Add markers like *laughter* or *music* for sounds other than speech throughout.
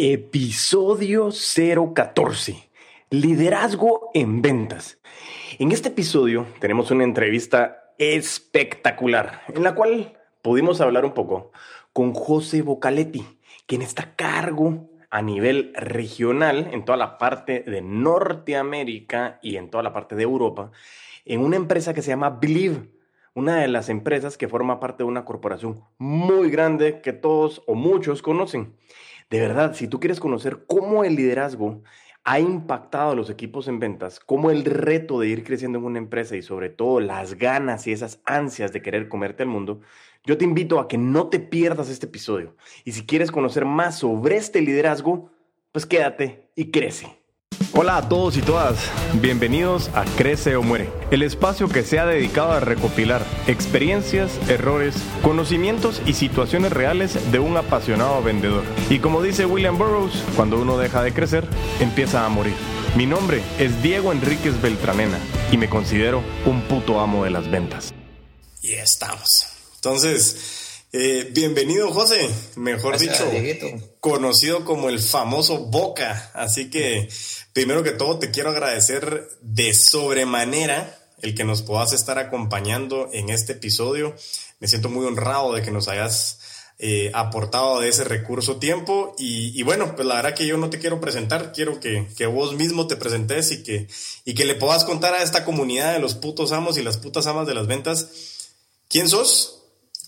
Episodio 014. Liderazgo en ventas. En este episodio tenemos una entrevista espectacular en la cual pudimos hablar un poco con José Bocaletti, quien está a cargo a nivel regional en toda la parte de Norteamérica y en toda la parte de Europa en una empresa que se llama Believe una de las empresas que forma parte de una corporación muy grande que todos o muchos conocen. De verdad, si tú quieres conocer cómo el liderazgo ha impactado a los equipos en ventas, cómo el reto de ir creciendo en una empresa y sobre todo las ganas y esas ansias de querer comerte el mundo, yo te invito a que no te pierdas este episodio. Y si quieres conocer más sobre este liderazgo, pues quédate y crece. Hola a todos y todas, bienvenidos a Crece o Muere, el espacio que se ha dedicado a recopilar experiencias, errores, conocimientos y situaciones reales de un apasionado vendedor. Y como dice William Burroughs, cuando uno deja de crecer, empieza a morir. Mi nombre es Diego Enríquez Beltranena y me considero un puto amo de las ventas. Y estamos. Entonces, eh, bienvenido, José. Mejor dicho, conocido como el famoso Boca. Así que, primero que todo, te quiero agradecer de sobremanera el que nos puedas estar acompañando en este episodio. Me siento muy honrado de que nos hayas eh, aportado de ese recurso tiempo. Y, bueno, pues la verdad que yo no te quiero presentar, quiero que, que, vos mismo te presentes y que, y que le puedas contar a esta comunidad de los putos amos y las putas amas de las ventas quién sos,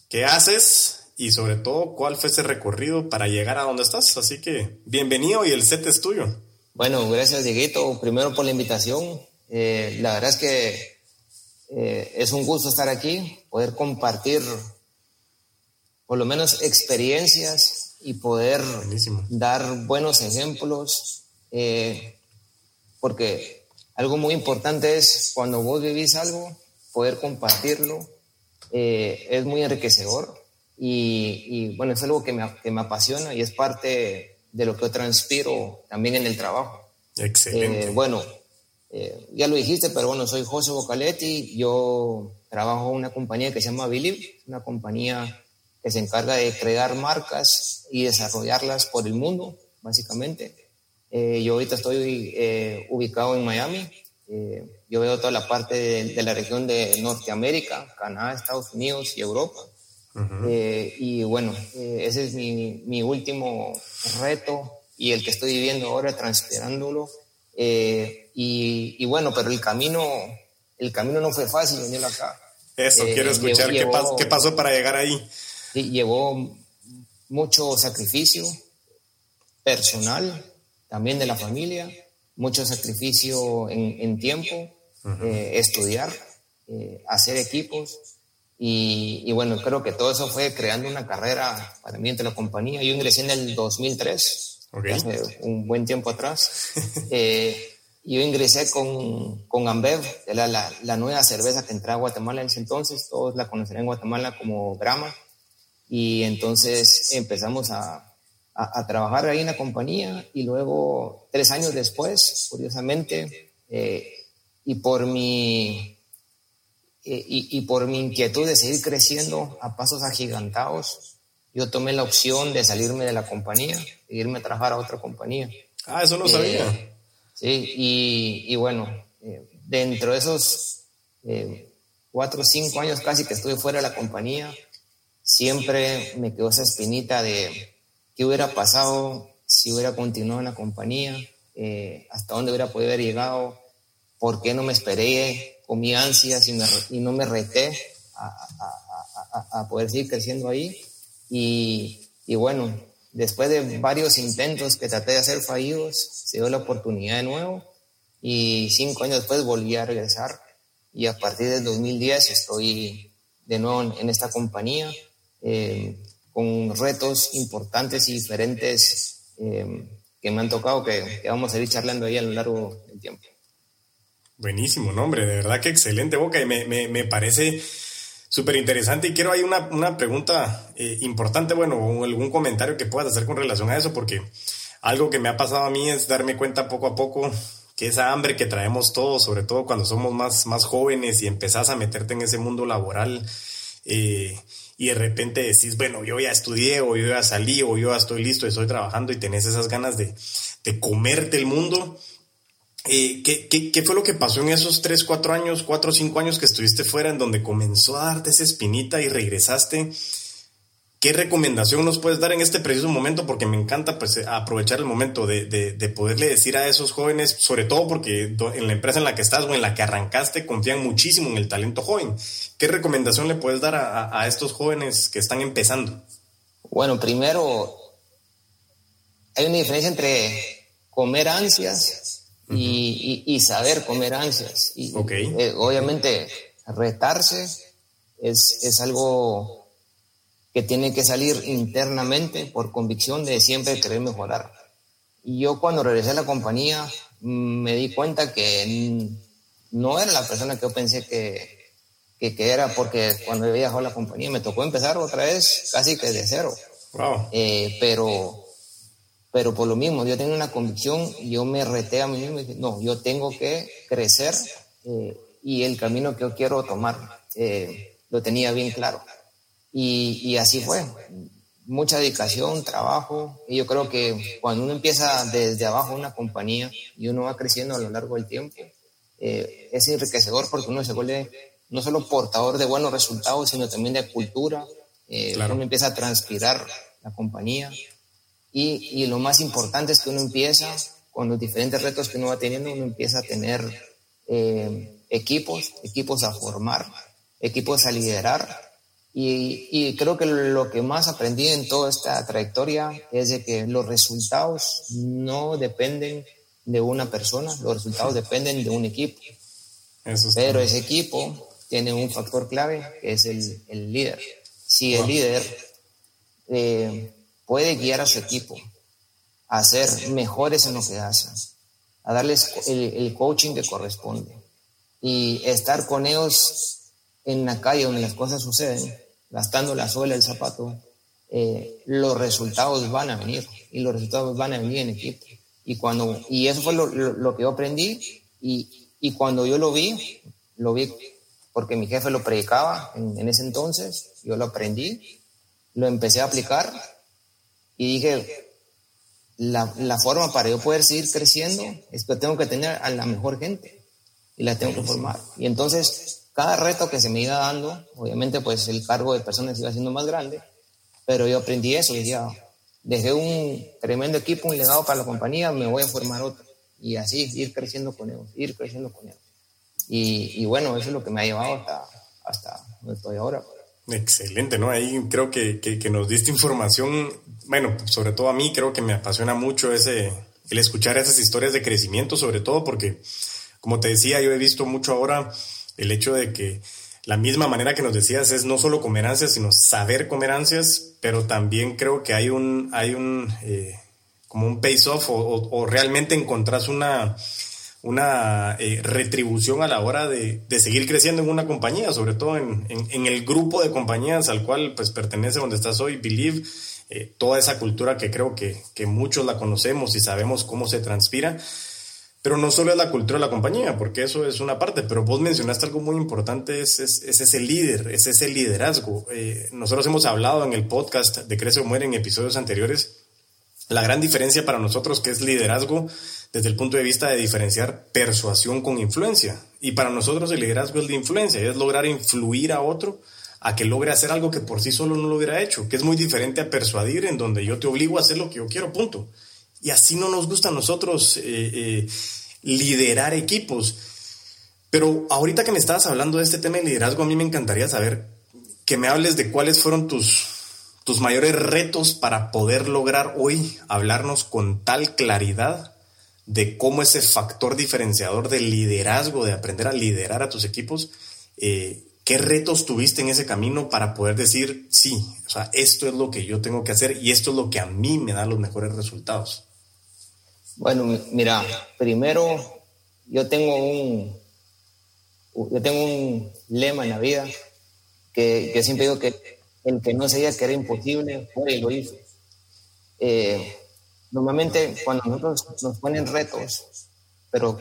qué haces y sobre todo cuál fue ese recorrido para llegar a donde estás. Así que bienvenido y el set es tuyo. Bueno, gracias Dieguito, primero por la invitación. Eh, la verdad es que eh, es un gusto estar aquí, poder compartir por lo menos experiencias y poder dar buenos ejemplos, eh, porque algo muy importante es cuando vos vivís algo, poder compartirlo eh, es muy enriquecedor y, bueno, es algo que me, que me, apasiona y es parte de lo que yo transpiro también en el trabajo. Excelente. Eh, bueno, eh, ya lo dijiste, pero bueno, soy José Bocaletti, yo trabajo en una compañía que se llama Believe, una compañía que se encarga de crear marcas y desarrollarlas por el mundo, básicamente. yo ahorita estoy ubicado en Miami, eh, yo veo toda la parte de, la región de Norteamérica, Canadá, Estados Unidos y Europa. Eh, y bueno, eh, ese es mi, mi, último reto y el que estoy viviendo ahora, transpirándolo. Y, y, bueno, pero el camino, el camino no fue fácil venir acá. Eso, quiero escuchar ¿qué, ¿qué, pasó para llegar ahí. Llevó mucho sacrificio personal, también de la familia mucho sacrificio en, tiempo, eh, estudiar, eh, hacer equipos. Y, bueno, creo que todo eso fue creando una carrera para mí entre la compañía. Yo ingresé en el 2003, hace un buen tiempo atrás. *laughs* eh, yo ingresé con, con Ambev, la, la, nueva cerveza que entraba a Guatemala en ese entonces. Todos la conocerán en Guatemala como Grama. Y entonces empezamos a, a, trabajar ahí en la compañía y luego tres años después, curiosamente, eh, y por mi eh, y, por mi inquietud de seguir creciendo a pasos agigantados, yo tomé la opción de salirme de la compañía e irme a trabajar a otra compañía. Ah, eso no sabía. Eh, sí, y, y bueno, dentro de esos cuatro o cinco años casi que estuve fuera de la compañía, siempre me quedó esa espinita de qué hubiera pasado si hubiera continuado en la compañía, eh, hasta dónde hubiera podido haber llegado, por qué no me esperé con mi ansias y, no me reté a, poder seguir creciendo ahí. Y, bueno, después de varios intentos que traté de hacer fallidos, se dio la oportunidad de nuevo y cinco años después volví a regresar y a partir del 2010 estoy de nuevo en, esta compañía. Eh, con retos importantes y diferentes eh, que me han tocado, que, vamos a ir charlando ahí a lo largo del tiempo. Buenísimo, nombre, de verdad que excelente, Boca, y me, me, me parece súper interesante y quiero ahí una, una pregunta eh, importante, bueno, algún comentario que puedas hacer con relación a eso, porque algo que me ha pasado a mí es darme cuenta poco a poco que esa hambre que traemos todos, sobre todo cuando somos más, más jóvenes y empezás a meterte en ese mundo laboral, eh, y de repente decís, bueno, yo ya estudié o yo ya salí o yo ya estoy listo, estoy trabajando y tenés esas ganas de, de comerte el mundo. Eh, ¿qué, qué, fue lo que pasó en esos 3, 4 años, 4 o 5 años que estuviste fuera, en donde comenzó a darte esa espinita y regresaste? ¿Qué recomendación nos puedes dar en este preciso momento? Porque me encanta pues, aprovechar el momento de, de, poderle decir a esos jóvenes, sobre todo porque en la empresa en la que estás o en la que arrancaste confían muchísimo en el talento joven. ¿Qué recomendación le puedes dar a, a estos jóvenes que están empezando? Bueno, primero, hay una diferencia entre comer ansias y, y, saber comer ansias. Y, eh, obviamente, retarse es, es algo que tiene que salir internamente por convicción de siempre querer mejorar. Y yo cuando regresé a la compañía mm, me di cuenta que no era la persona que yo pensé que, que, era, porque cuando había dejado la compañía me tocó empezar otra vez casi que de cero. Eh, pero, pero por lo mismo, yo tenía una convicción, yo me reté a mí mismo y dije, no, yo tengo que crecer eh, y el camino que yo quiero tomar eh, lo tenía bien claro. Y, y, así fue. Mucha dedicación, trabajo. Y yo creo que cuando uno empieza desde abajo una compañía y uno va creciendo a lo largo del tiempo, eh, es enriquecedor porque uno se vuelve no solo portador de buenos resultados, sino también de cultura. Eh, Uno empieza a transpirar la compañía. Y, y, lo más importante es que uno empieza, con los diferentes retos que uno va teniendo, uno empieza a tener eh, equipos, equipos a formar, equipos a liderar y, creo que lo que más aprendí en toda esta trayectoria es de que los resultados no dependen de una persona, los resultados dependen de un equipo. Pero ese equipo tiene un factor clave que es el, líder. Si el líder eh, puede guiar a su equipo a ser mejores en lo que hacen, a darles el, el coaching que corresponde y estar con ellos en la calle donde las cosas suceden, gastando la suela del zapato, eh, los resultados van a venir y los resultados van a venir en equipo. Y, cuando, y eso fue lo, lo, que yo aprendí y, y, cuando yo lo vi, lo vi porque mi jefe lo predicaba en, en, ese entonces, yo lo aprendí, lo empecé a aplicar y dije, la, la forma para yo poder seguir creciendo es que tengo que tener a la mejor gente y la tengo que formar. Y entonces cada reto que se me iba dando, obviamente pues el cargo de personas iba siendo más grande, pero yo aprendí eso, decía, dejé un tremendo equipo, un legado para la compañía, me voy a formar otro. Y así, ir creciendo con ellos, ir creciendo con ellos. Y, bueno, eso es lo que me ha llevado hasta, hasta donde estoy ahora. Excelente, ¿no? Ahí creo que, que, nos diste información, bueno, sobre todo a mí creo que me apasiona mucho ese, el escuchar esas historias de crecimiento, sobre todo porque, como te decía, yo he visto mucho ahora el hecho de que la misma manera que nos decías es no solo comer ansias, sino saber comer ansias, pero también creo que hay un, hay un, eh, como un pace-off o, realmente encontrás una, una eh, retribución a la hora de, seguir creciendo en una compañía, sobre todo en, el grupo de compañías al cual pues pertenece donde estás hoy, Believe, eh, toda esa cultura que creo que, que muchos la conocemos y sabemos cómo se transpira pero no solo es la cultura de la compañía, porque eso es una parte, pero vos mencionaste algo muy importante, es, es, ese líder, es ese liderazgo. Eh, nosotros hemos hablado en el podcast de Crece o Muere en episodios anteriores, la gran diferencia para nosotros que es liderazgo desde el punto de vista de diferenciar persuasión con influencia. Y para nosotros el liderazgo es de influencia, es lograr influir a otro a que logre hacer algo que por sí solo no lo hubiera hecho, que es muy diferente a persuadir en donde yo te obligo a hacer lo que yo quiero, punto. Y así no nos gusta a nosotros eh, eh, liderar equipos. Pero ahorita que me estabas hablando de este tema de liderazgo, a mí me encantaría saber que me hables de cuáles fueron tus, tus mayores retos para poder lograr hoy hablarnos con tal claridad de cómo ese factor diferenciador del liderazgo, de aprender a liderar a tus equipos, eh, ¿qué retos tuviste en ese camino para poder decir, sí, o sea, esto es lo que yo tengo que hacer y esto es lo que a mí me da los mejores resultados? Bueno, mira, primero yo tengo un, yo tengo un lema en la vida que, que siempre digo que el que no sabía que era imposible fue y lo hizo. Eh, normalmente cuando nosotros nos ponen retos, pero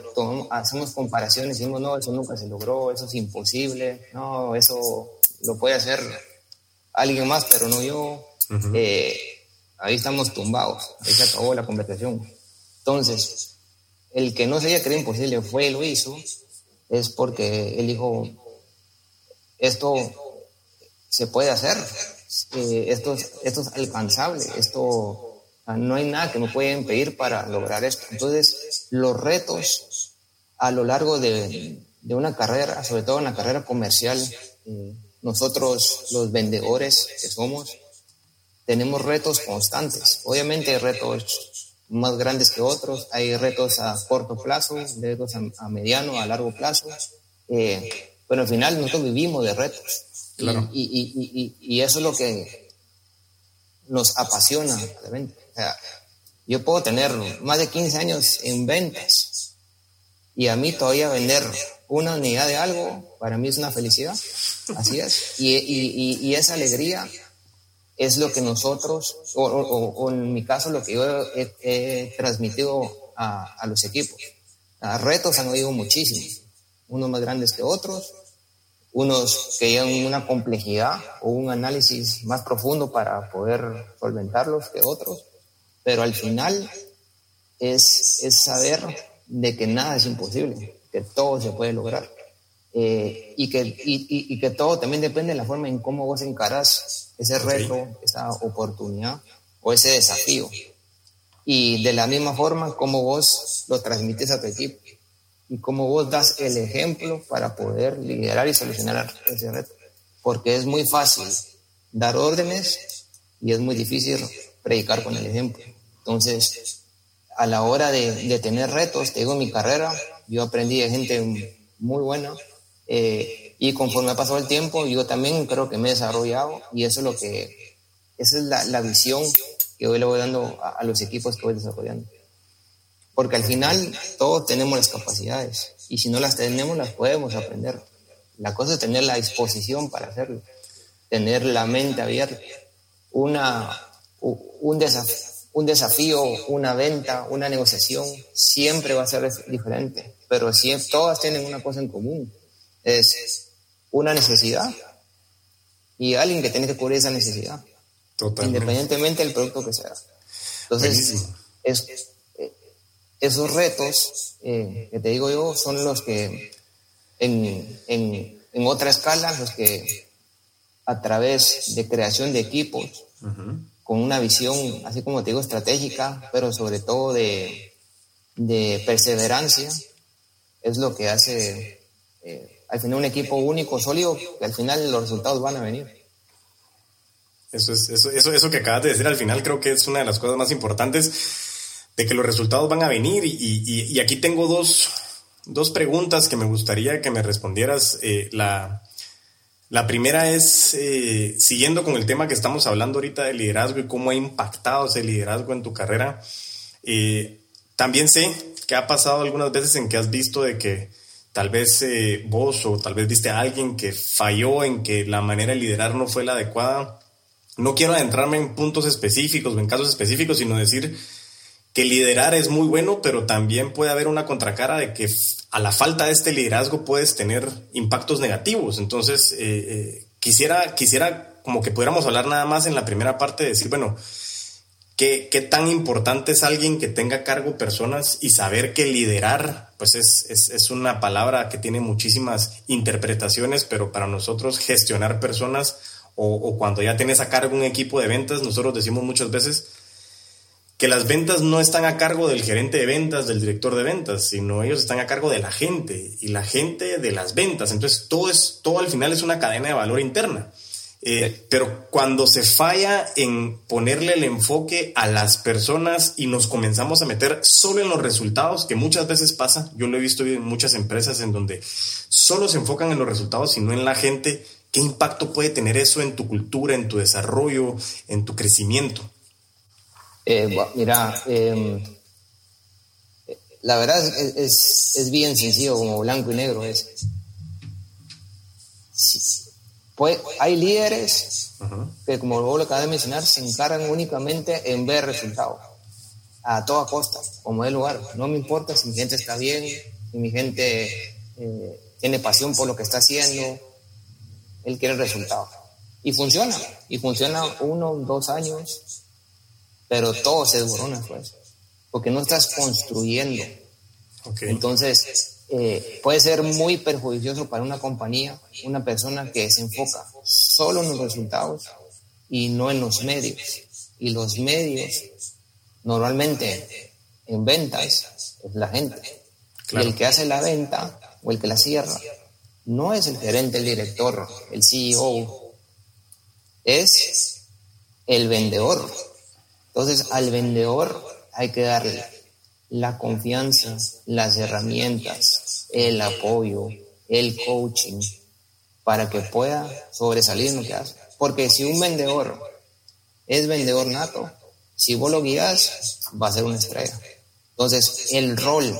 hacemos comparaciones y decimos, no, eso nunca se logró, eso es imposible, no, eso lo puede hacer alguien más, pero no yo. Eh, ahí estamos tumbados, ahí se acabó la conversación. Entonces, el que no se haya creído imposible fue y lo hizo, es porque él dijo, esto se puede hacer, eh, esto, esto es alcanzable, esto no hay nada que me pueda impedir para lograr esto. Entonces, los retos a lo largo de, de una carrera, sobre todo en la carrera comercial, eh, nosotros los vendedores que somos, tenemos retos constantes. Obviamente hay retos más grandes que otros, hay retos a corto plazo, retos a, mediano, a largo plazo, eh, pero al final nosotros vivimos de retos. Y, y, y, eso es lo que nos apasiona. yo puedo tener más de 15 años en ventas y a mí todavía vender una unidad de algo, para mí es una felicidad. Así es. Y, esa alegría es lo que nosotros, o, en mi caso, lo que yo he, transmitido a, a, los equipos. A retos han oído muchísimos, unos más grandes que otros, unos que llevan una complejidad o un análisis más profundo para poder solventarlos que otros, pero al final es, es saber de que nada es imposible que todo se puede lograr. Eh, y, que, y, y, que todo también depende de la forma en cómo vos encarás ese reto, esa oportunidad o ese desafío. Y de la misma forma, cómo vos lo transmites a tu equipo y cómo vos das el ejemplo para poder liderar y solucionar ese reto. Porque es muy fácil dar órdenes y es muy difícil predicar con el ejemplo. Entonces, a la hora de, tener retos, te digo, en mi carrera, yo aprendí de gente muy buena eh, y conforme ha pasado el tiempo, yo también creo que me he desarrollado y eso es lo que, esa es la, la visión que hoy le voy dando a, los equipos que voy desarrollando. Porque al final todos tenemos las capacidades y si no las tenemos las podemos aprender. La cosa es tener la disposición para hacerlo, tener la mente abierta, una, un desafío un desafío, una venta, una negociación, siempre va a ser diferente pero si todas tienen una cosa en común, es una necesidad y alguien que tiene que cubrir esa necesidad, independientemente del producto que sea. Entonces, eh, esos retos eh, que te digo yo son los que en, en, en, otra escala, los que a través de creación de equipos, con una visión, así como te digo, estratégica, pero sobre todo de, de perseverancia, es lo que hace eh, al final un equipo único, sólido, que al final los resultados van a venir. Eso, es, eso, eso, eso que acabas de decir al final creo que es una de las cosas más importantes de que los resultados van a venir y, y, aquí tengo dos, dos, preguntas que me gustaría que me respondieras. Eh, la, la, primera es, eh, siguiendo con el tema que estamos hablando ahorita de liderazgo y cómo ha impactado ese liderazgo en tu carrera, también sé ¿Qué ha pasado algunas veces en que has visto de que tal vez eh, vos o tal vez viste a alguien que falló en que la manera de liderar no fue la adecuada? No quiero adentrarme en puntos específicos o en casos específicos, sino decir que liderar es muy bueno, pero también puede haber una contracara de que a la falta de este liderazgo puedes tener impactos negativos. Entonces, eh, eh, quisiera, quisiera como que pudiéramos hablar nada más en la primera parte de decir, bueno, ¿Qué, ¿Qué, tan importante es alguien que tenga cargo personas y saber que liderar, pues es, es, es, una palabra que tiene muchísimas interpretaciones, pero para nosotros gestionar personas o, o, cuando ya tienes a cargo un equipo de ventas, nosotros decimos muchas veces que las ventas no están a cargo del gerente de ventas, del director de ventas, sino ellos están a cargo de la gente y la gente de las ventas. Entonces todo, es, todo al final es una cadena de valor interna. Eh, pero cuando se falla en ponerle el enfoque a las personas y nos comenzamos a meter solo en los resultados, que muchas veces pasa, yo lo he visto en muchas empresas en donde solo se enfocan en los resultados y no en la gente, ¿qué impacto puede tener eso en tu cultura, en tu desarrollo, en tu crecimiento? Eh, mira, em, la verdad es, es, bien sencillo, como blanco y negro es. Pues hay líderes que, como vos lo acabas de mencionar, se encargan únicamente en ver resultados a toda costa, como el lugar. No me importa si mi gente está bien, si mi gente eh, tiene pasión por lo que está haciendo, él quiere el resultado. Y funciona, y funciona uno, dos años, pero todo se desborona pues, porque no estás construyendo. Entonces, eh, puede ser muy perjudicioso para una compañía, una persona que se enfoca solo en los resultados y no en los medios. Y los medios, normalmente en ventas, es la gente. Y el que hace la venta o el que la cierra no es el gerente, el director, el CEO, es el vendedor. Entonces, al vendedor hay que darle la confianza, las herramientas, el apoyo, el coaching, para que pueda sobresalir en lo que hace. Porque si un vendedor es vendedor nato, si vos lo guías, va a ser una estrella. Entonces, el rol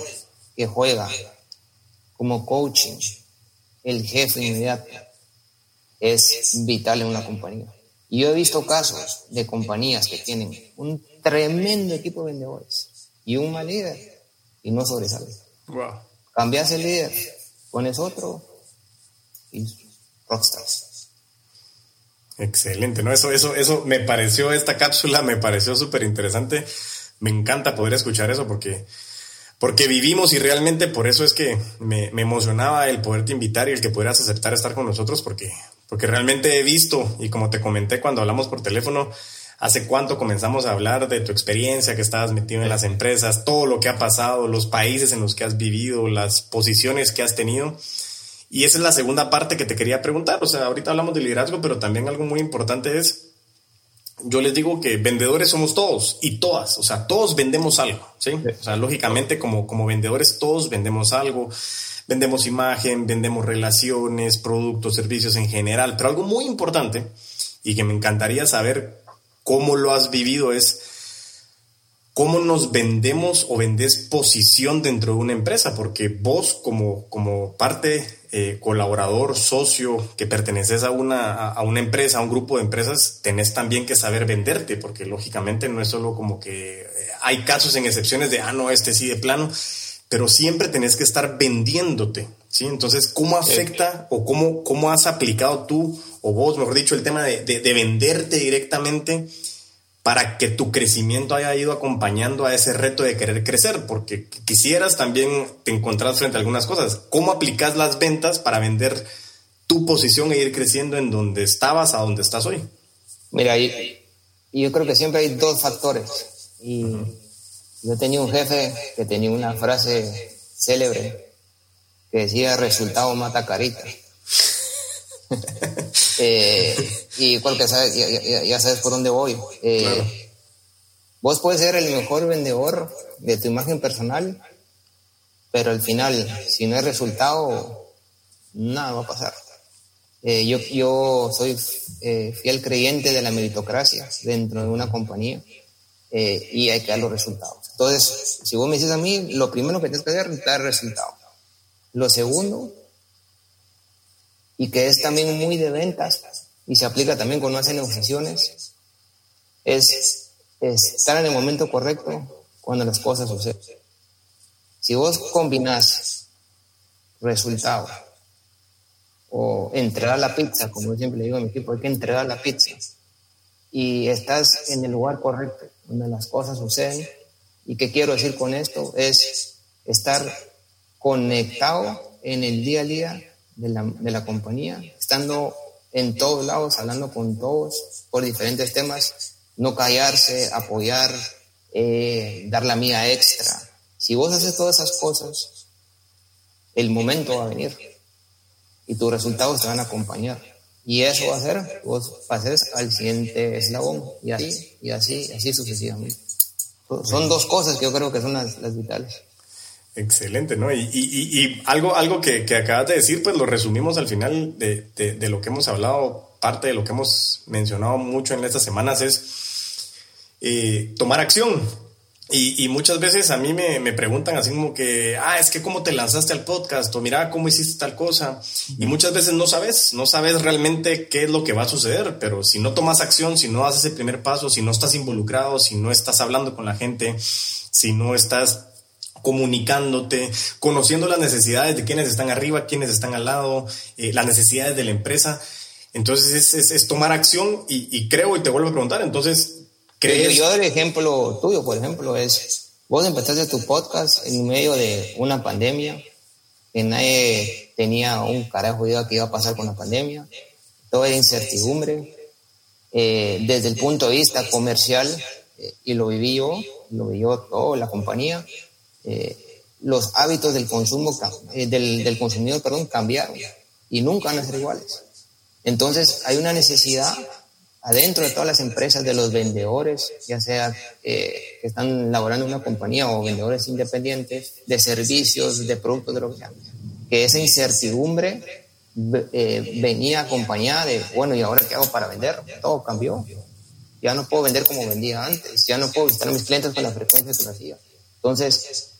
que juega como coaching, el jefe inmediato, es vital en una compañía. Y yo he visto casos de compañías que tienen un tremendo equipo de vendedores y un mal líder y no sobresale. Wow. Cambias el líder, pones otro y rockstars. Excelente, ¿no? Eso, eso, eso me pareció, esta cápsula me pareció súper interesante. Me encanta poder escuchar eso porque, porque vivimos y realmente por eso es que me, me emocionaba el poderte invitar y el que pudieras aceptar estar con nosotros porque, porque realmente he visto y como te comenté cuando hablamos por teléfono, hace cuánto comenzamos a hablar de tu experiencia que estabas metido en las empresas, todo lo que ha pasado, los países en los que has vivido, las posiciones que has tenido. Y esa es la segunda parte que te quería preguntar. O sea, ahorita hablamos de liderazgo, pero también algo muy importante es, yo les digo que vendedores somos todos y todas, o sea, todos vendemos algo, ¿sí? O sea, lógicamente como, como vendedores todos vendemos algo, vendemos imagen, vendemos relaciones, productos, servicios en general, pero algo muy importante y que me encantaría saber cómo lo has vivido es cómo nos vendemos o vendes posición dentro de una empresa, porque vos como, como parte eh, colaborador, socio, que perteneces a una, a una empresa, a un grupo de empresas, tenés también que saber venderte, porque lógicamente no es solo como que eh, hay casos en excepciones de, ah, no, este sí de plano, pero siempre tenés que estar vendiéndote, ¿sí? Entonces, ¿cómo afecta o cómo, cómo has aplicado tú o vos, mejor dicho, el tema de, de, venderte directamente para que tu crecimiento haya ido acompañando a ese reto de querer crecer, porque quisieras también te encontrar frente a algunas cosas. ¿Cómo aplicas las ventas para vender tu posición e ir creciendo en donde estabas a donde estás hoy? Mira, yo creo que siempre hay dos factores. Y yo tenía un jefe que tenía una frase célebre que decía resultado mata carita. *laughs* Eh, y porque sabes, ya, sabes por dónde voy. Eh, vos puedes ser el mejor vendedor de tu imagen personal, pero al final, si no hay resultado, nada va a pasar. Eh, yo, yo soy fiel creyente de la meritocracia dentro de una compañía y hay que dar los resultados. Entonces, si vos me dices a mí, lo primero que tienes que hacer es dar resultado. Lo segundo y que es también muy de ventas y se aplica también cuando hacen negociaciones, es, estar en el momento correcto cuando las cosas suceden. Si vos combinás resultado o entregar la pizza, como yo siempre le digo a mi equipo, hay que entregar la pizza y estás en el lugar correcto, donde las cosas suceden. ¿Y qué quiero decir con esto? Es estar conectado en el día a día de la, de la compañía, estando en todos lados, hablando con todos por diferentes temas, no callarse, apoyar, eh, dar la mía extra. Si vos haces todas esas cosas, el momento va a venir y tus resultados te van a acompañar. Y eso va a ser, vos pases al siguiente eslabón y así, y así, así sucesivamente. Son dos cosas que yo creo que son las, las vitales. Excelente, ¿no? Y, algo, algo que, acabas de decir, pues lo resumimos al final de, lo que hemos hablado, parte de lo que hemos mencionado mucho en estas semanas es eh, tomar acción. Y, muchas veces a mí me, preguntan así como que, ah, es que cómo te lanzaste al podcast o mira cómo hiciste tal cosa. Y muchas veces no sabes, no sabes realmente qué es lo que va a suceder, pero si no tomas acción, si no haces el primer paso, si no estás involucrado, si no estás hablando con la gente, si no estás comunicándote, conociendo las necesidades de quienes están arriba, quienes están al lado, eh, las necesidades de la empresa. Entonces es, tomar acción y, creo, y te vuelvo a preguntar, entonces, ¿crees? Yo, yo el ejemplo tuyo, por ejemplo, es, vos empezaste tu podcast en medio de una pandemia, que nadie tenía un carajo idea que iba a pasar con la pandemia, todo era incertidumbre, eh, desde el punto de vista comercial, eh, y lo viví yo, lo vivió toda la compañía, eh, los hábitos del consumo, del, del consumidor, perdón, cambiaron y nunca van a ser iguales. Entonces hay una necesidad adentro de todas las empresas de los vendedores, ya sea que están laborando una compañía o vendedores independientes de servicios, de productos, de lo que sea, que esa incertidumbre eh, venía acompañada de, bueno, ¿y ahora qué hago para vender? Todo cambió. Ya no puedo vender como vendía antes, ya no puedo visitar a mis clientes con la frecuencia que lo hacía. Entonces,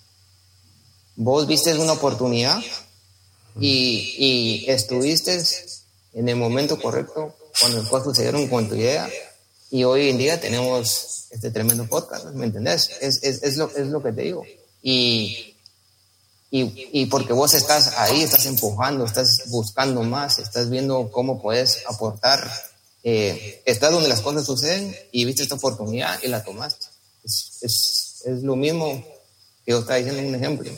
vos viste una oportunidad y, y estuviste en el momento correcto cuando las cosas sucedieron con tu idea y hoy en día tenemos este tremendo podcast, ¿me entendés? Es, es, es, lo, es lo que te digo. Y, y, y, porque vos estás ahí, estás empujando, estás buscando más, estás viendo cómo puedes aportar. Eh, estás donde las cosas suceden y viste esta oportunidad y la tomaste. Es, es, es lo mismo que yo estaba diciendo en un ejemplo.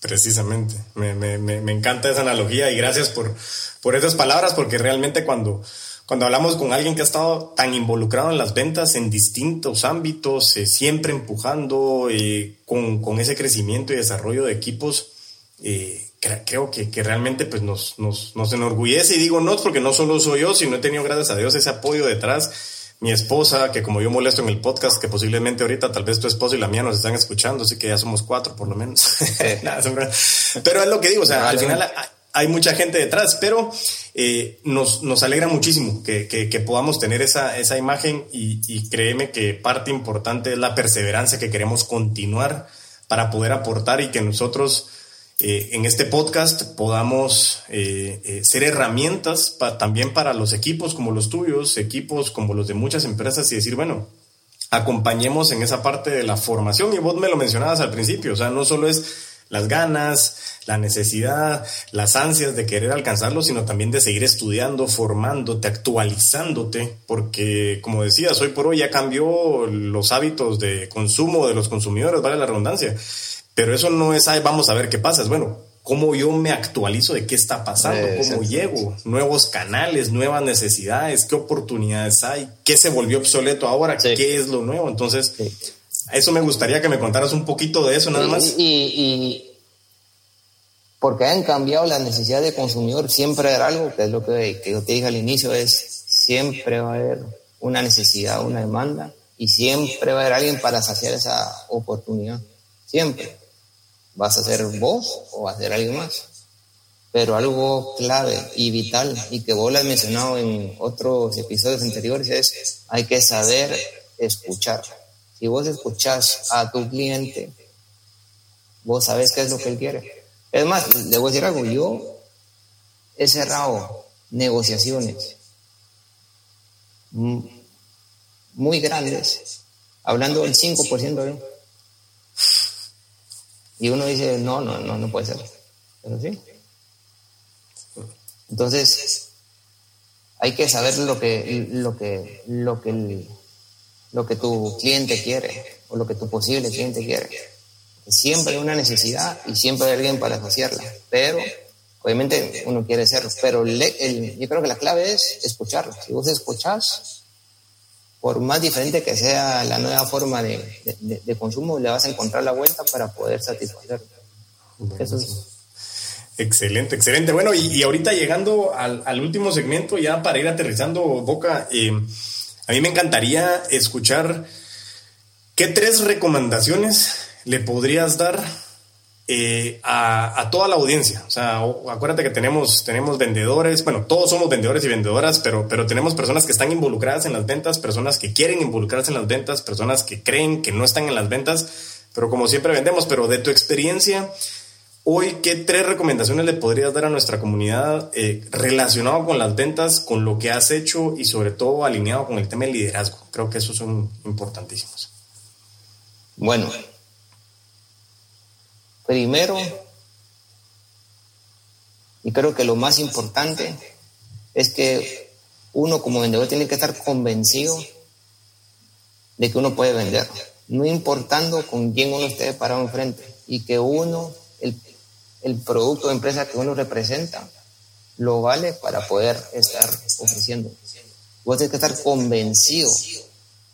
Precisamente, me, me, me, encanta esa analogía y gracias por, por esas palabras porque realmente cuando, cuando hablamos con alguien que ha estado tan involucrado en las ventas en distintos ámbitos, eh, siempre empujando eh, con, con, ese crecimiento y desarrollo de equipos, eh, creo que, que, realmente pues nos, nos, nos enorgullece. Y digo no porque no solo soy yo, sino he tenido gracias a Dios ese apoyo detrás. Mi esposa, que como yo molesto en el podcast, que posiblemente ahorita tal vez tu esposo y la mía nos están escuchando, así que ya somos cuatro por lo menos. *laughs* pero es lo que digo, o sea, al final hay mucha gente detrás, pero eh, nos, nos alegra muchísimo que, que, podamos tener esa, esa imagen y, créeme que parte importante es la perseverancia que queremos continuar para poder aportar y que nosotros eh, en este podcast podamos eh, ser herramientas también para los equipos como los tuyos, equipos como los de muchas empresas y decir, bueno, acompañemos en esa parte de la formación y vos me lo mencionabas al principio, o sea, no solo es las ganas, la necesidad, las ansias de querer alcanzarlo, sino también de seguir estudiando, formándote, actualizándote, porque como decías, hoy por hoy ya cambió los hábitos de consumo de los consumidores, vale la redundancia. Pero eso no es, vamos a ver qué pasa, es bueno, cómo yo me actualizo de qué está pasando, cómo llego, nuevos canales, nuevas necesidades, qué oportunidades hay, qué se volvió obsoleto ahora, qué es lo nuevo. Entonces, eso me gustaría que me contaras un poquito de eso nada más. Y, porque han cambiado las necesidades de consumidor, siempre hay algo, que es lo que, que yo te dije al inicio, es siempre va a haber una necesidad, una demanda, y siempre va a haber alguien para saciar esa oportunidad. Siempre vas a ser vos o va a ser alguien más. Pero algo clave y vital y que vos lo has mencionado en otros episodios anteriores es hay que saber escuchar. Si vos escuchás a tu cliente, vos sabes qué es lo que él quiere. Es más, le voy a decir algo, yo he cerrado negociaciones muy grandes, hablando del 5% de y uno dice, no, no, no, no puede ser. Entonces, hay que saber lo que, lo que, lo que, lo que tu cliente quiere o lo que tu posible cliente quiere. Siempre hay una necesidad y siempre hay alguien para saciarla. Pero, obviamente, uno quiere ser. Pero yo creo que la clave es escucharlo. Si vos escuchás, por más diferente que sea la nueva forma de, consumo, le vas a encontrar la vuelta para poder satisfacerlo. Eso es. Excelente, excelente. Bueno, y, ahorita llegando al, último segmento, ya para ir aterrizando, Boca, eh, a mí me encantaría escuchar qué tres recomendaciones le podrías dar eh, a, toda la audiencia. O sea, acuérdate que tenemos, tenemos vendedores, bueno, todos somos vendedores y vendedoras, pero, pero tenemos personas que están involucradas en las ventas, personas que quieren involucrarse en las ventas, personas que creen que no están en las ventas, pero como siempre vendemos, pero de tu experiencia, hoy, ¿qué tres recomendaciones le podrías dar a nuestra comunidad eh, relacionado con las ventas, con lo que has hecho y sobre todo alineado con el tema del liderazgo? Creo que esos son importantísimos. Bueno, Primero, y creo que lo más importante es que uno como vendedor tiene que estar convencido de que uno puede vender, no importando con quién uno esté parado enfrente y que uno, el, el producto de empresa que uno representa, lo vale para poder estar ofreciendo. Vos tienes que estar convencido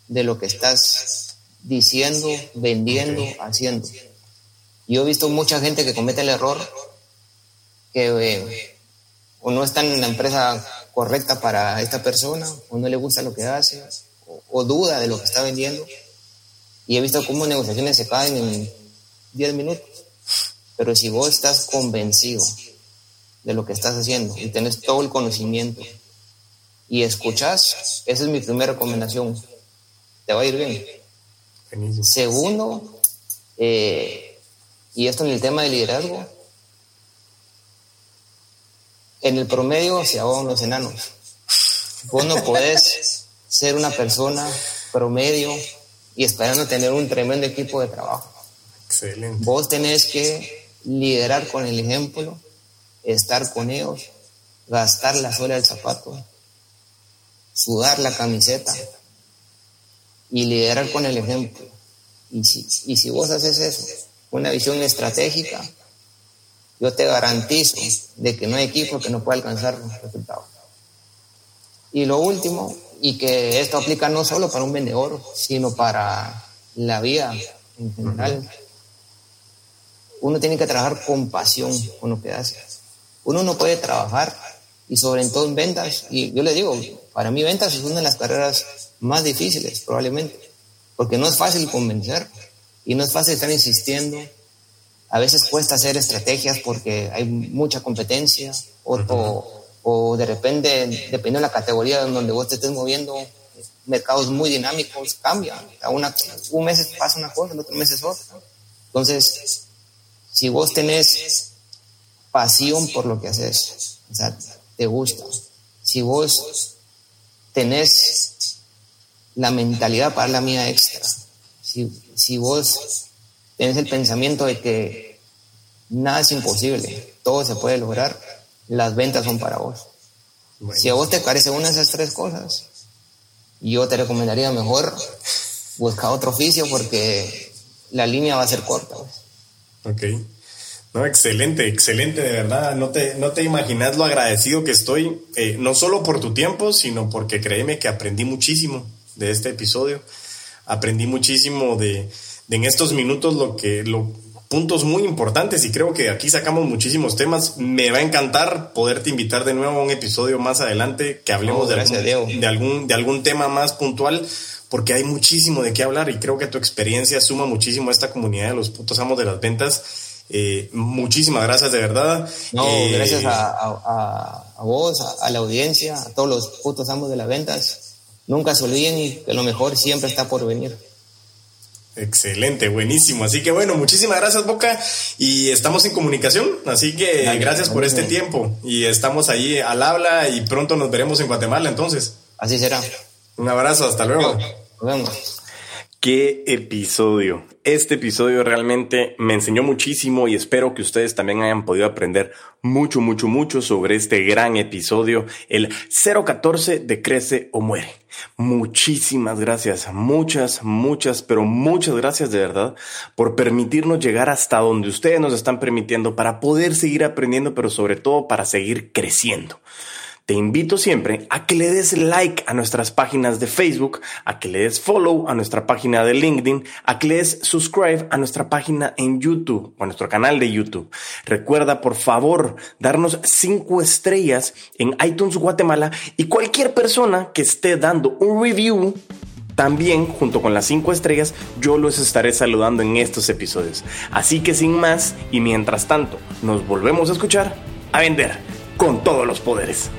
de lo que estás diciendo, vendiendo, haciendo. Yo he visto mucha gente que comete el error que eh, o no está en la empresa correcta para esta persona, o no le gusta lo que hace, o, duda de lo que está vendiendo. Y he visto cómo negociaciones se caen en 10 minutos. Pero si vos estás convencido de lo que estás haciendo y tenés todo el conocimiento y escuchas, esa es mi primera recomendación. Te va a ir bien. Segundo, eh, y esto en el tema de liderazgo, en el promedio se ahogan los enanos. Vos no podés ser una persona promedio y esperando tener un tremendo equipo de trabajo. Excelente. Vos tenés que liderar con el ejemplo, estar con ellos, gastar la suela del zapato, sudar la camiseta y liderar con el ejemplo. Y si, y si vos haces eso, una visión estratégica, yo te garantizo de que no hay equipo que no pueda alcanzar los resultados. Y lo último, y que esto aplica no solo para un vendedor, sino para la vida en general, uno tiene que trabajar con pasión con lo que hace. Uno no puede trabajar, y sobre todo en ventas, y yo le digo, para mí ventas es una de las carreras más difíciles, probablemente, porque no es fácil convencer, y no es fácil estar insistiendo, a veces cuesta hacer estrategias porque hay mucha competencia o, o, de repente, dependiendo de la categoría en donde vos te estés moviendo, mercados muy dinámicos cambian. Una, un mes pasa una cosa, el otro mes es otra. Entonces, si vos tenés pasión por lo que haces, o sea, te gusta, si vos tenés la mentalidad para la mía extra, si, si vos tienes el pensamiento de que nada es imposible, todo se puede lograr, las ventas son para vos. Si a vos te parece una de esas tres cosas, yo te recomendaría mejor buscar otro oficio porque la línea va a ser corta. Ok. No, excelente, excelente, de verdad. No te, no te imaginas lo agradecido que estoy, eh, no solo por tu tiempo, sino porque créeme que aprendí muchísimo de este episodio. Aprendí muchísimo de, en estos minutos lo que lo puntos muy importantes y creo que aquí sacamos muchísimos temas. Me va a encantar poderte invitar de nuevo a un episodio más adelante que hablemos de, algún, de, algún, tema más puntual porque hay muchísimo de qué hablar y creo que tu experiencia suma muchísimo a esta comunidad de los putos amos de las ventas. Eh, muchísimas gracias de verdad. No, eh, gracias a, a, vos, a, la audiencia, a todos los putos amos de las ventas. Nunca se olviden que lo mejor siempre está por venir. Excelente, buenísimo. Así que bueno, muchísimas gracias Boca y estamos en comunicación. Así que gracias por este tiempo y estamos ahí al habla y pronto nos veremos en Guatemala entonces. Así será. Un abrazo, hasta luego. Nos vemos. Qué episodio. Este episodio realmente me enseñó muchísimo y espero que ustedes también hayan podido aprender mucho, mucho, mucho sobre este gran episodio, el 014 de Crece o Muere. Muchísimas gracias, muchas, muchas, pero muchas gracias de verdad por permitirnos llegar hasta donde ustedes nos están permitiendo para poder seguir aprendiendo, pero sobre todo para seguir creciendo. Te invito siempre a que le des like a nuestras páginas de Facebook, a que le des follow a nuestra página de LinkedIn, a que le des subscribe a nuestra página en YouTube o a nuestro canal de YouTube. Recuerda, por favor, darnos cinco estrellas en iTunes Guatemala y cualquier persona que esté dando un review también, junto con las cinco estrellas, yo los estaré saludando en estos episodios. Así que sin más, y mientras tanto, nos volvemos a escuchar, a vender con todos los poderes.